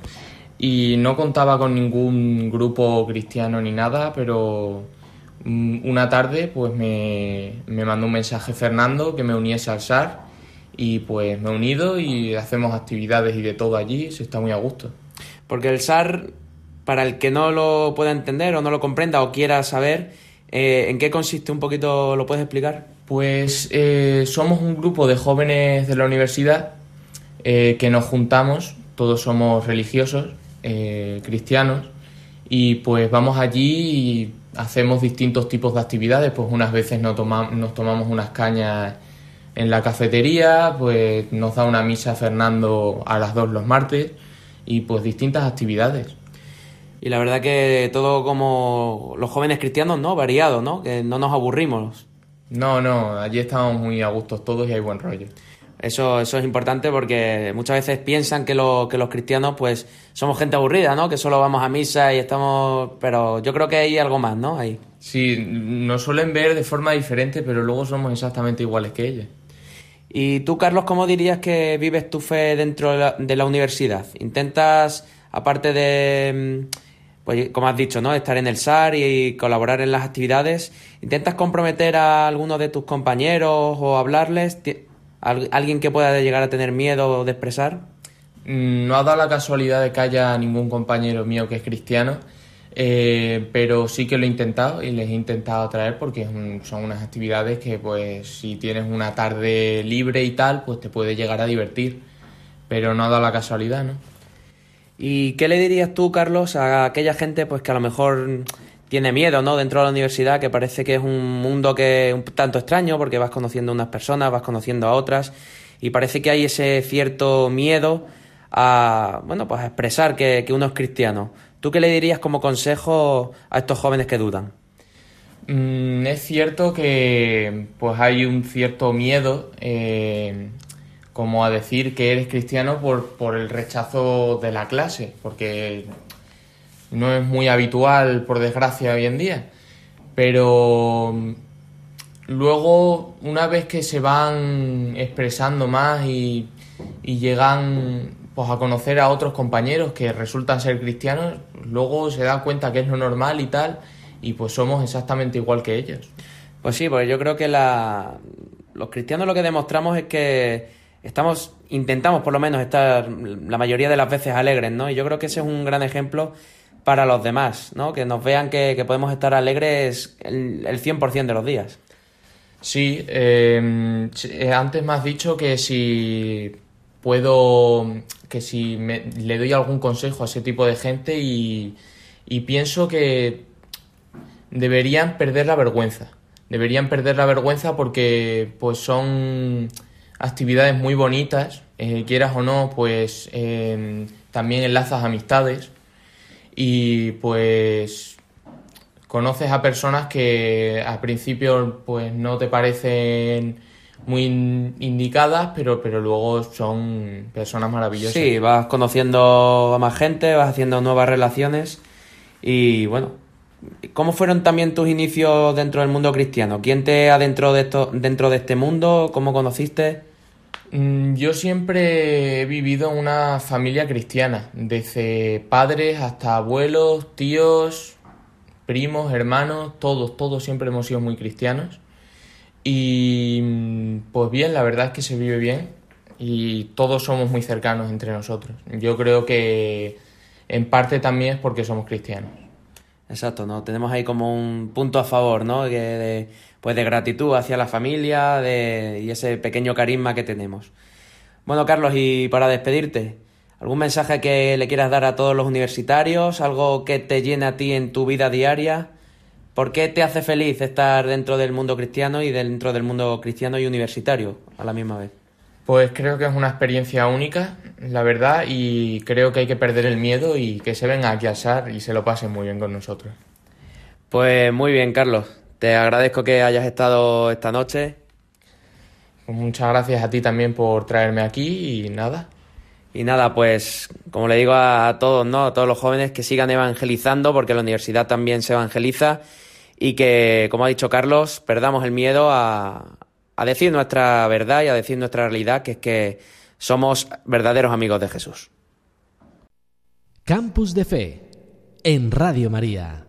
y no contaba con ningún grupo cristiano ni nada, pero mm, una tarde pues me, me mandó un mensaje Fernando que me uniese al SAR y pues me he unido y hacemos actividades y de todo allí, se está muy a gusto. Porque el SAR, para el que no lo pueda entender o no lo comprenda o quiera saber, eh, ¿en qué consiste un poquito? ¿Lo puedes explicar? Pues eh, somos un grupo de jóvenes de la universidad eh, que nos juntamos, todos somos religiosos, eh, cristianos, y pues vamos allí y hacemos distintos tipos de actividades, pues unas veces nos, toma- nos tomamos unas cañas en la cafetería, pues nos da una misa Fernando a las dos los martes, y pues distintas actividades. Y la verdad que todo como los jóvenes cristianos, ¿no? Variado, ¿no? Que no nos aburrimos. No, no, allí estamos muy a gustos todos y hay buen rollo. Eso, eso es importante porque muchas veces piensan que, lo- que los cristianos pues somos gente aburrida, ¿no? Que solo vamos a misa y estamos... Pero yo creo que hay algo más, ¿no? Ahí. Sí, nos suelen ver de forma diferente, pero luego somos exactamente iguales que ellos. Y tú, Carlos, ¿cómo dirías que vives tu fe dentro de la, universidad? ¿Intentas, aparte de, mm, pues como has dicho, ¿no? Estar en el SAR y colaborar en las actividades, ¿intentas comprometer a alguno de tus compañeros o hablarles? Ti- ¿Al- ¿Alguien que pueda llegar a tener miedo de expresar? Mm, No ha dado la casualidad de que haya ningún compañero mío que es cristiano, eh, pero sí que lo he intentado y les he intentado traer porque son unas actividades que pues si tienes una tarde libre y tal, pues te puede llegar a divertir, pero no ha dado la casualidad, ¿no? ¿Y qué le dirías tú, Carlos, a aquella gente pues que a lo mejor tiene miedo, ¿no? Dentro de la universidad, que parece que es un mundo que un tanto extraño porque vas conociendo a unas personas, vas conociendo a otras y parece que hay ese cierto miedo a, bueno, pues a expresar que uno es cristiano. ¿Tú qué le dirías como consejo a estos jóvenes que dudan? Mm, es cierto que pues hay un cierto miedo eh, como a decir que eres cristiano por, por el rechazo de la clase, porque no es muy habitual, por desgracia, hoy en día. Pero mm, luego, una vez que se van expresando más y, y llegan pues, a conocer a otros compañeros que resultan ser cristianos, luego se dan cuenta que es lo normal y tal, y pues somos exactamente igual que ellos. Pues sí, porque yo creo que la... los cristianos lo que demostramos es que estamos, intentamos por lo menos estar la mayoría de las veces alegres, ¿no? Y yo creo que ese es un gran ejemplo para los demás, ¿no? Que nos vean que, que podemos estar alegres el, el 100% de los días. Sí, eh, eh, antes me has dicho que si puedo, que si me- le doy algún consejo a ese tipo de gente y, y pienso que deberían perder la vergüenza. Deberían perder la vergüenza porque pues son actividades muy bonitas, eh, quieras o no, pues eh, también enlazas amistades y pues conoces a personas que al principio pues no te parecen muy in- indicadas, pero, pero luego son personas maravillosas. Sí, vas conociendo a más gente, vas haciendo nuevas relaciones y bueno, ¿cómo fueron también tus inicios dentro del mundo cristiano? ¿Quién te adentró de esto, dentro de este mundo? ¿Cómo conociste? Mm, Yo siempre he vivido en una familia cristiana, desde padres hasta abuelos, tíos, primos, hermanos, todos, todos siempre hemos sido muy cristianos. Y pues bien, la verdad es que se vive bien y todos somos muy cercanos entre nosotros. Yo creo que en parte también es porque somos cristianos. Exacto, ¿no? Tenemos ahí como un punto a favor, ¿no? Que de, pues de gratitud hacia la familia de, y ese pequeño carisma que tenemos. Bueno, Carlos, y para despedirte, ¿algún mensaje que le quieras dar a todos los universitarios? ¿Algo que te llene a ti en tu vida diaria? ¿Por qué te hace feliz estar dentro del mundo cristiano y dentro del mundo cristiano y universitario a la misma vez? Pues creo que es una experiencia única, la verdad, y creo que hay que perder el miedo y que se venga aquí a SAR y se lo pasen muy bien con nosotros. Pues muy bien, Carlos. Te agradezco que hayas estado esta noche. Pues muchas gracias a ti también por traerme aquí y nada. Y nada, pues como le digo a todos, ¿no? A todos los jóvenes que sigan evangelizando, porque la universidad también se evangeliza, y que, como ha dicho Carlos, perdamos el miedo a, a decir nuestra verdad y a decir nuestra realidad, que es que somos verdaderos amigos de Jesús. Campus de Fe en Radio María.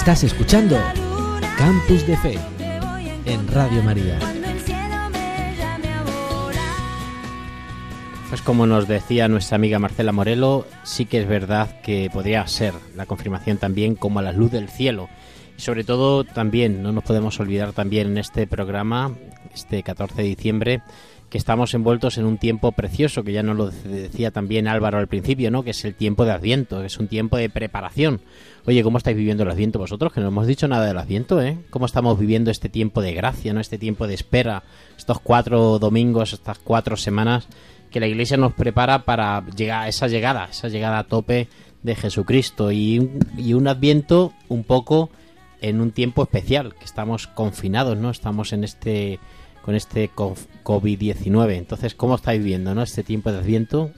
Estás escuchando Campus de Fe en Radio María. Pues como nos decía nuestra amiga Marcela Morelo, sí que es verdad que podría ser la confirmación también como a la luz del cielo. Y sobre todo también, no nos podemos olvidar también en este programa, este 14 de diciembre, que estamos envueltos en un tiempo precioso, que ya nos lo decía también Álvaro al principio, ¿no? Que es el tiempo de Adviento, que es un tiempo de preparación. Oye, ¿cómo estáis viviendo el Adviento vosotros? Que no hemos dicho nada del Adviento, ¿eh? ¿Cómo estamos viviendo este tiempo de gracia, ¿no? Este tiempo de espera, estos cuatro domingos, estas cuatro semanas que la Iglesia nos prepara para llegar a esa llegada, esa llegada a tope de Jesucristo y y un Adviento un poco en un tiempo especial, que estamos confinados, ¿no? Estamos en este con este co- COVID-19. Entonces, ¿cómo estáis viviendo, no? Este tiempo de Adviento.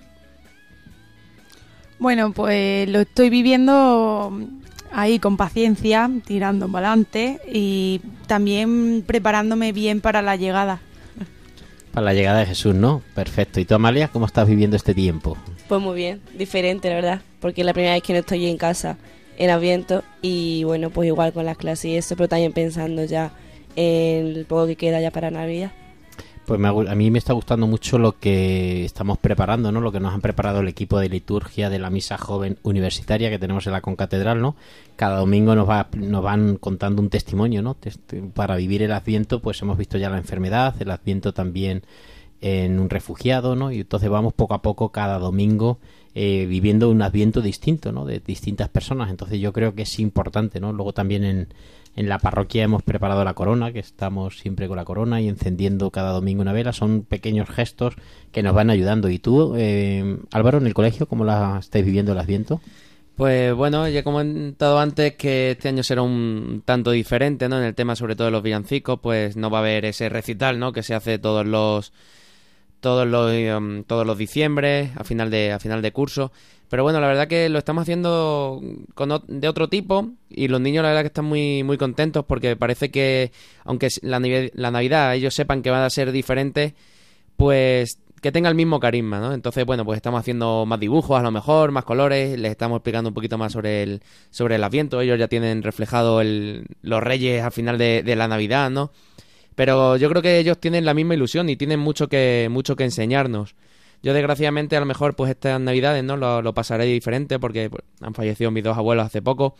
Bueno, pues lo estoy viviendo ahí con paciencia, tirando para adelante y también preparándome bien para la llegada. Para la llegada de Jesús, ¿no? Perfecto. ¿Y tú, Amalia, cómo estás viviendo este tiempo? Pues muy bien, diferente, la verdad, porque es la primera vez que no estoy en casa en Adviento y bueno, pues igual con las clases y eso, pero también pensando ya el poco que queda ya para Navidad. Pues me a mí me está gustando mucho lo que estamos preparando, ¿no? Lo que nos han preparado el equipo de liturgia de la misa joven universitaria que tenemos en la concatedral, ¿no? Cada domingo nos, va, nos van contando un testimonio, ¿no? Para vivir el Adviento, pues hemos visto ya la enfermedad, el Adviento también en un refugiado, ¿no? Y entonces vamos poco a poco cada domingo eh, viviendo un Adviento distinto, ¿no? De distintas personas. Entonces yo creo que es importante, ¿no? Luego también en, en la parroquia hemos preparado la corona, que estamos siempre con la corona y encendiendo cada domingo una vela. Son pequeños gestos que nos van ayudando. ¿Y tú, eh, Álvaro, en el colegio, cómo la estáis viviendo el Adviento? Pues bueno, ya he comentado antes que este año será un tanto diferente, ¿no? En el tema sobre todo de los villancicos, pues no va a haber ese recital, ¿no? Que se hace todos los todos los em, todos los diciembre a final de a final de curso. Pero bueno, la verdad que lo estamos haciendo con, de otro tipo y los niños la verdad que están muy muy contentos porque parece que aunque la Navidad ellos sepan que van a ser diferentes, pues que tenga el mismo carisma, ¿no? Entonces, bueno, pues estamos haciendo más dibujos a lo mejor, más colores, les estamos explicando un poquito más sobre el, sobre el Adviento, ellos ya tienen reflejado el, los reyes al final de, de la Navidad, ¿no? Pero yo creo que ellos tienen la misma ilusión y tienen mucho que, mucho que enseñarnos. Yo desgraciadamente a lo mejor pues estas navidades, ¿no? Lo, lo pasaré diferente porque pues, han fallecido mis dos abuelos hace poco.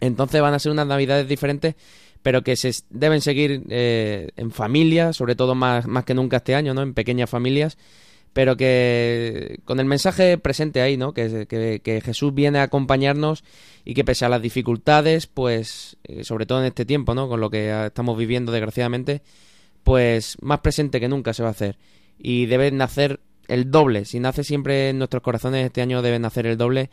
Entonces van a ser unas navidades diferentes, pero que se deben seguir eh, en familia, sobre todo más, más que nunca este año, ¿no? En pequeñas familias, pero que con el mensaje presente ahí, ¿no? Que, que, Jesús viene a acompañarnos y que pese a las dificultades, pues, eh, sobre todo en este tiempo, ¿no? Con lo que estamos viviendo desgraciadamente, pues más presente que nunca se va a hacer. Y debe nacer el doble. Si nace siempre en nuestros corazones, este año debe nacer el doble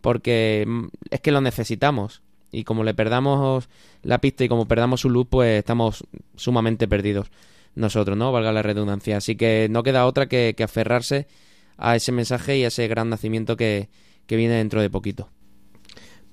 porque mm, es que lo necesitamos. Y como le perdamos la pista y como perdamos su luz, pues estamos sumamente perdidos nosotros, ¿no? Valga la redundancia. Así que no queda otra que, aferrarse a ese mensaje y a ese gran nacimiento que, que viene dentro de poquito.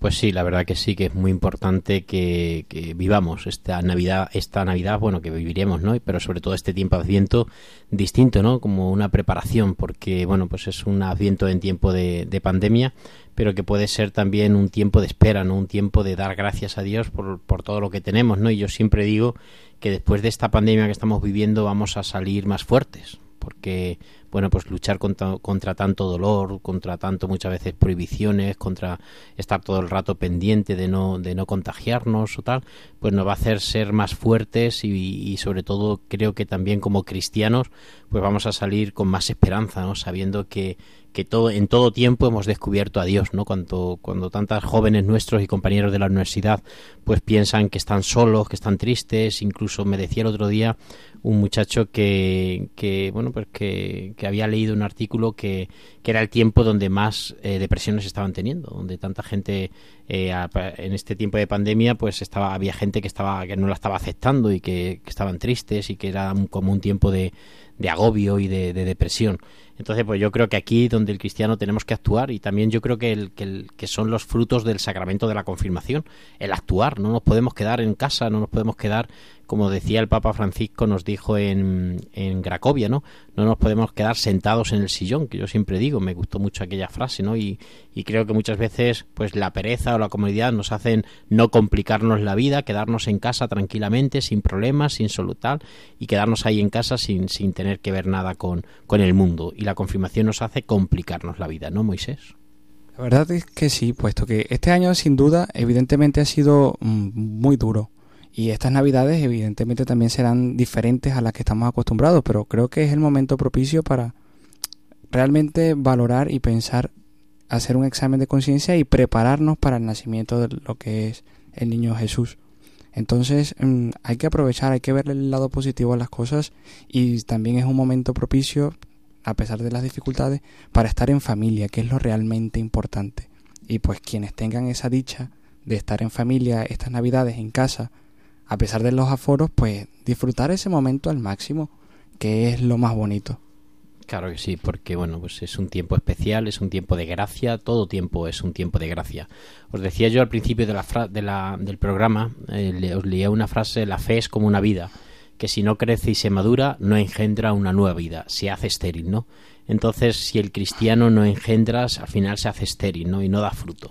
Pues sí, la verdad que sí, que es muy importante que, vivamos esta Navidad, esta Navidad, bueno, que viviremos, ¿no? Pero sobre todo este tiempo de Adviento distinto, ¿no? Como una preparación, porque, bueno, pues es un Adviento en tiempo de, de pandemia, pero que puede ser también un tiempo de espera, ¿no? Un tiempo de dar gracias a Dios por, por todo lo que tenemos, ¿no? Y yo siempre digo que después de esta pandemia que estamos viviendo vamos a salir más fuertes, porque bueno pues luchar contra, tanto dolor contra tanto muchas veces prohibiciones contra estar todo el rato pendiente de no de no contagiarnos o tal pues nos va a hacer ser más fuertes y, y sobre todo creo que también como cristianos pues vamos a salir con más esperanza no sabiendo que que todo en todo tiempo hemos descubierto a Dios, ¿no? Cuando cuando tantas jóvenes nuestros y compañeros de la universidad pues piensan que están solos, que están tristes, incluso me decía el otro día un muchacho que, que bueno, pues que, que había leído un artículo que, que era el tiempo donde más eh, depresiones estaban teniendo, donde tanta gente eh, en este tiempo de pandemia pues estaba había gente que estaba que no la estaba aceptando y que, que estaban tristes y que era como un tiempo de, de agobio y de, de depresión. Entonces, pues yo creo que aquí donde el cristiano tenemos que actuar y también yo creo que, que, el- que son los frutos del sacramento de la confirmación, el actuar, no nos podemos quedar en casa, no nos podemos quedar, como decía el Papa Francisco, nos dijo en, en Cracovia, ¿no? No nos podemos quedar sentados en el sillón, que yo siempre digo, me gustó mucho aquella frase, ¿no? Y, y creo que muchas veces, pues la pereza o la comodidad nos hacen no complicarnos la vida, quedarnos en casa tranquilamente, sin problemas, sin solutar, y quedarnos ahí en casa sin, sin tener que ver nada con, con el mundo. Y la confirmación nos hace complicarnos la vida, ¿no, Moisés? La verdad es que sí, puesto que este año sin duda evidentemente ha sido mm, muy duro Y estas navidades evidentemente también serán diferentes a las que estamos acostumbrados, pero creo que es el momento propicio para realmente valorar y pensar, hacer un examen de conciencia y prepararnos para el nacimiento de lo que es el niño Jesús. Entonces mm, hay que aprovechar, hay que ver el lado positivo a las cosas y también es un momento propicio, a pesar de las dificultades, para estar en familia, que es lo realmente importante. Y pues quienes tengan esa dicha de estar en familia estas navidades en casa, a pesar de los aforos, pues disfrutar ese momento al máximo, que es lo más bonito. Claro que sí, porque bueno, pues es un tiempo especial, es un tiempo de gracia, todo tiempo es un tiempo de gracia. Os decía yo al principio de la fra- de la- del programa, eh, le- os leía una frase, la fe es como una vida, que si no crece y se madura, no engendra una nueva vida, se hace estéril, ¿no? Entonces, si el cristiano no engendras, al final se hace estéril, ¿no? Y no da fruto.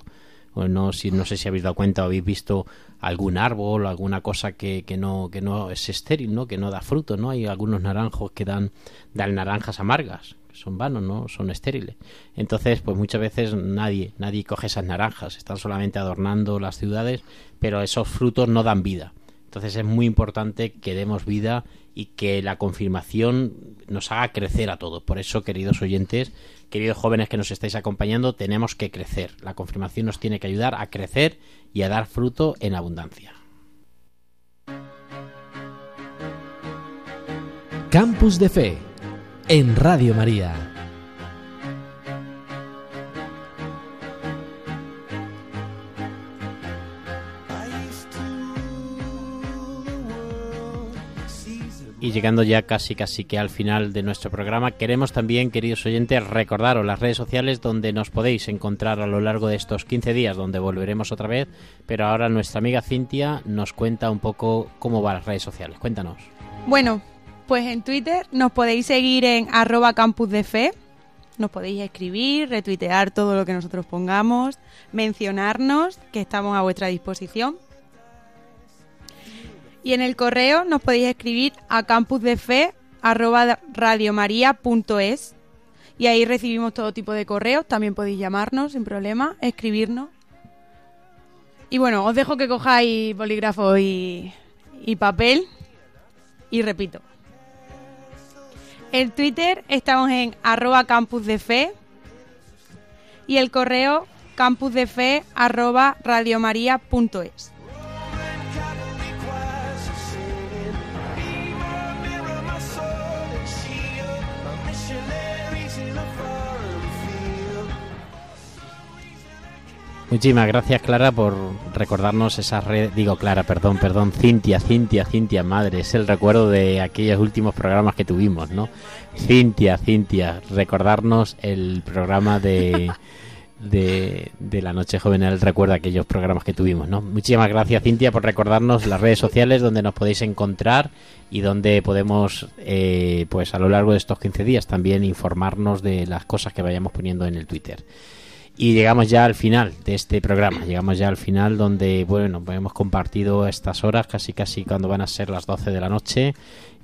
Bueno, no, si, no sé si habéis dado cuenta o habéis visto algún árbol alguna cosa que, que, no, que no es estéril, ¿no? Que no da fruto, ¿no? Hay algunos naranjos que dan, dan naranjas amargas, que son vanos, ¿no? Son estériles. Entonces, pues muchas veces nadie, nadie coge esas naranjas, están solamente adornando las ciudades, pero esos frutos no dan vida. Entonces es muy importante que demos vida y que la confirmación nos haga crecer a todos. Por eso, queridos oyentes, queridos jóvenes que nos estáis acompañando, tenemos que crecer. La confirmación nos tiene que ayudar a crecer y a dar fruto en abundancia. Campus de Fe en Radio María. Y llegando ya casi casi que al final de nuestro programa, queremos también, queridos oyentes, recordaros las redes sociales donde nos podéis encontrar a lo largo de estos 15 días, donde volveremos otra vez, pero ahora nuestra amiga Cintia nos cuenta un poco cómo van las redes sociales. Cuéntanos. Bueno, pues en Twitter nos podéis seguir en arroba campus de fe. Nos podéis escribir, retuitear todo lo que nosotros pongamos, mencionarnos, que estamos a vuestra disposición. Y en el correo nos podéis escribir a campusdefe@radiomaria.es y ahí recibimos todo tipo de correos. También podéis llamarnos sin problema, escribirnos. Y bueno, os dejo que cojáis bolígrafo y, papel. Y repito. En Twitter estamos en arroba campusdefe y el correo campusdefe arroba radiomaria.es. Muchísimas gracias, Clara, por recordarnos esa red. Digo, Clara, perdón, perdón. Cintia, Cintia, Cintia, madre. Es el recuerdo de aquellos últimos programas que tuvimos, ¿no? Cintia, Cintia, recordarnos el programa de, de, de la Noche Jovenal. Recuerda aquellos programas que tuvimos, ¿no? Muchísimas gracias, Cintia, por recordarnos las redes sociales donde nos podéis encontrar y donde podemos, eh, pues a lo largo de estos 15 días, también informarnos de las cosas que vayamos poniendo en el Twitter. Y llegamos ya al final de este programa, llegamos ya al final donde, bueno, hemos compartido estas horas, casi casi cuando van a ser las 12 de la noche,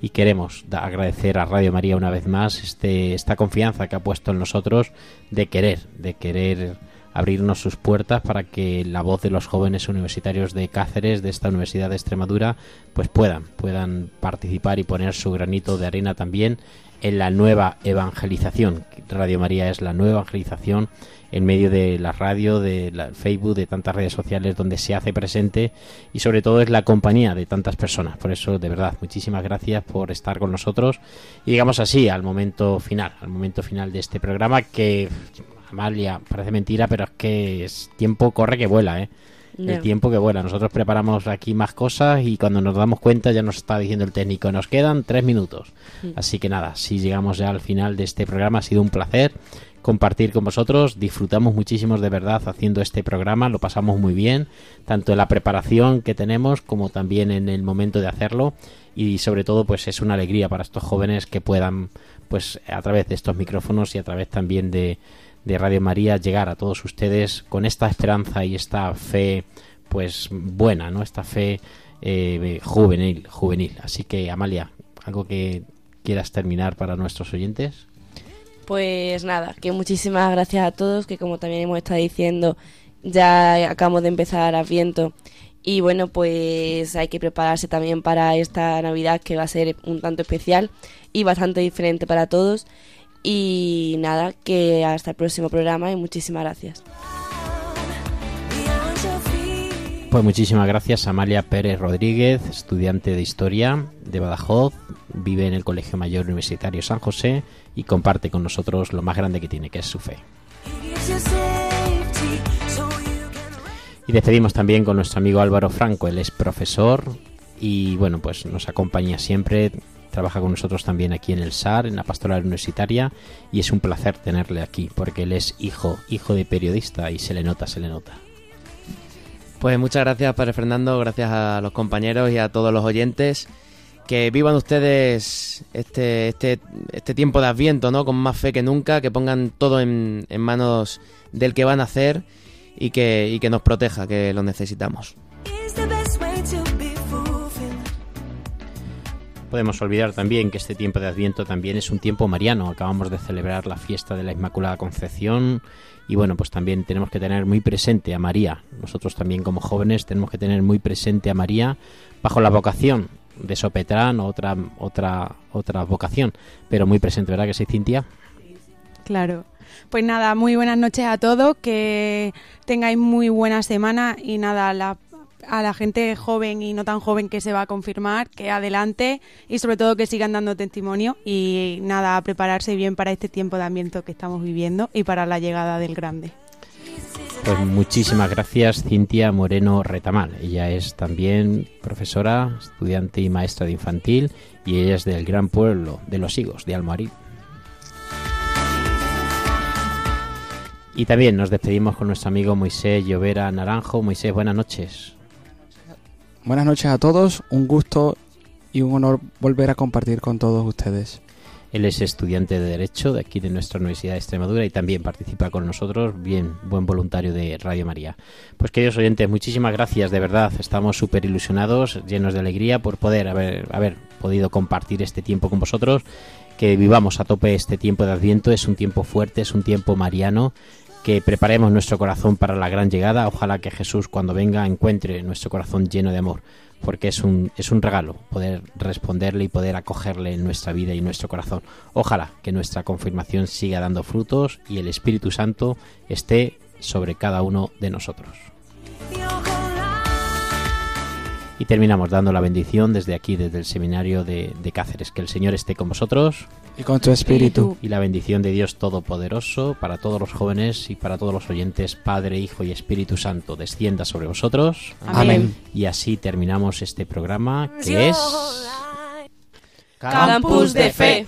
y queremos agradecer a Radio María una vez más este, esta confianza que ha puesto en nosotros de querer, de querer abrirnos sus puertas para que la voz de los jóvenes universitarios de Cáceres, de esta Universidad de Extremadura, pues puedan, puedan participar y poner su granito de arena también en la nueva evangelización. Radio María es la nueva evangelización en medio de la radio, de la Facebook, de tantas redes sociales donde se hace presente y sobre todo es la compañía de tantas personas. Por eso, de verdad, muchísimas gracias por estar con nosotros y llegamos así al momento final, al momento final de este programa que, Amalia, parece mentira, pero es que es tiempo corre que vuela, ¿eh? El tiempo que vuela. Nosotros preparamos aquí más cosas y cuando nos damos cuenta ya nos está diciendo el técnico, nos quedan tres minutos. Sí. Así que nada, si llegamos ya al final de este programa, ha sido un placer compartir con vosotros. Disfrutamos muchísimo de verdad haciendo este programa, lo pasamos muy bien, tanto en la preparación que tenemos como también en el momento de hacerlo. Y sobre todo, pues es una alegría para estos jóvenes que puedan, pues a través de estos micrófonos y a través también de, de Radio María, llegar a todos ustedes con esta esperanza y esta fe, pues buena, ¿no? Esta fe eh, juvenil, juvenil. Así que, Amalia, algo que quieras terminar para nuestros oyentes. Pues nada, que muchísimas gracias a todos, que como también hemos estado diciendo, ya acabamos de empezar Adviento Y bueno, pues hay que prepararse también para esta Navidad que va a ser un tanto especial y bastante diferente para todos. Y nada, que hasta el próximo programa y muchísimas gracias. Pues muchísimas gracias Amalia Pérez Rodríguez, estudiante de Historia de Badajoz, vive en el Colegio Mayor Universitario San José y comparte con nosotros lo más grande que tiene, que es su fe. Y despedimos también con nuestro amigo Álvaro Franco, él es profesor y bueno, pues nos acompaña siempre, trabaja con nosotros también aquí en el SAR, en la pastoral universitaria y es un placer tenerle aquí porque él es hijo, hijo de periodista y se le nota, se le nota. Pues muchas gracias, Padre Fernando, gracias a los compañeros y a todos los oyentes. Que vivan ustedes este, este, este tiempo de Adviento, ¿no? Con más fe que nunca, que pongan todo en, en manos del que van a hacer y que, y que nos proteja, que lo necesitamos. Podemos olvidar también que este tiempo de Adviento también es un tiempo mariano. Acabamos de celebrar la fiesta de la Inmaculada Concepción y bueno, pues también tenemos que tener muy presente a María. Nosotros también como jóvenes tenemos que tener muy presente a María bajo la vocación de Sopetrán o otra otra otra vocación, pero muy presente, ¿verdad que sí, Cintia? Claro. Pues nada, muy buenas noches a todos, que tengáis muy buena semana y nada, la, a la gente joven y no tan joven que se va a confirmar, que adelante y sobre todo que sigan dando testimonio y nada, a prepararse bien para este tiempo de ambiente que estamos viviendo y para la llegada del grande. Pues muchísimas gracias Cintia Moreno Retamal. Ella es también profesora, estudiante y maestra de infantil y ella es del gran pueblo de Los Higos, de Almohadí. Y también nos despedimos con nuestro amigo Moisés Llovera Naranjo. Moisés, buenas noches. Buenas noches a todos, un gusto y un honor volver a compartir con todos ustedes. Él es estudiante de Derecho de aquí de nuestra Universidad de Extremadura y también participa con nosotros, bien, buen voluntario de Radio María. Pues queridos oyentes, muchísimas gracias, de verdad, estamos súper ilusionados, llenos de alegría por poder haber, haber podido compartir este tiempo con vosotros, que vivamos a tope este tiempo de Adviento, es un tiempo fuerte, es un tiempo mariano, que preparemos nuestro corazón para la gran llegada, ojalá que Jesús cuando venga encuentre nuestro corazón lleno de amor porque es un, es un regalo poder responderle y poder acogerle en nuestra vida y nuestro corazón. Ojalá que nuestra confirmación siga dando frutos y el Espíritu Santo esté sobre cada uno de nosotros. Y terminamos dando la bendición desde aquí, desde el seminario de, de Cáceres. Que el Señor esté con vosotros. Y con tu espíritu. Y la bendición de Dios Todopoderoso para todos los jóvenes y para todos los oyentes, Padre, Hijo y Espíritu Santo, descienda sobre vosotros. Amén. Y así terminamos este programa que es... Campus de Fe.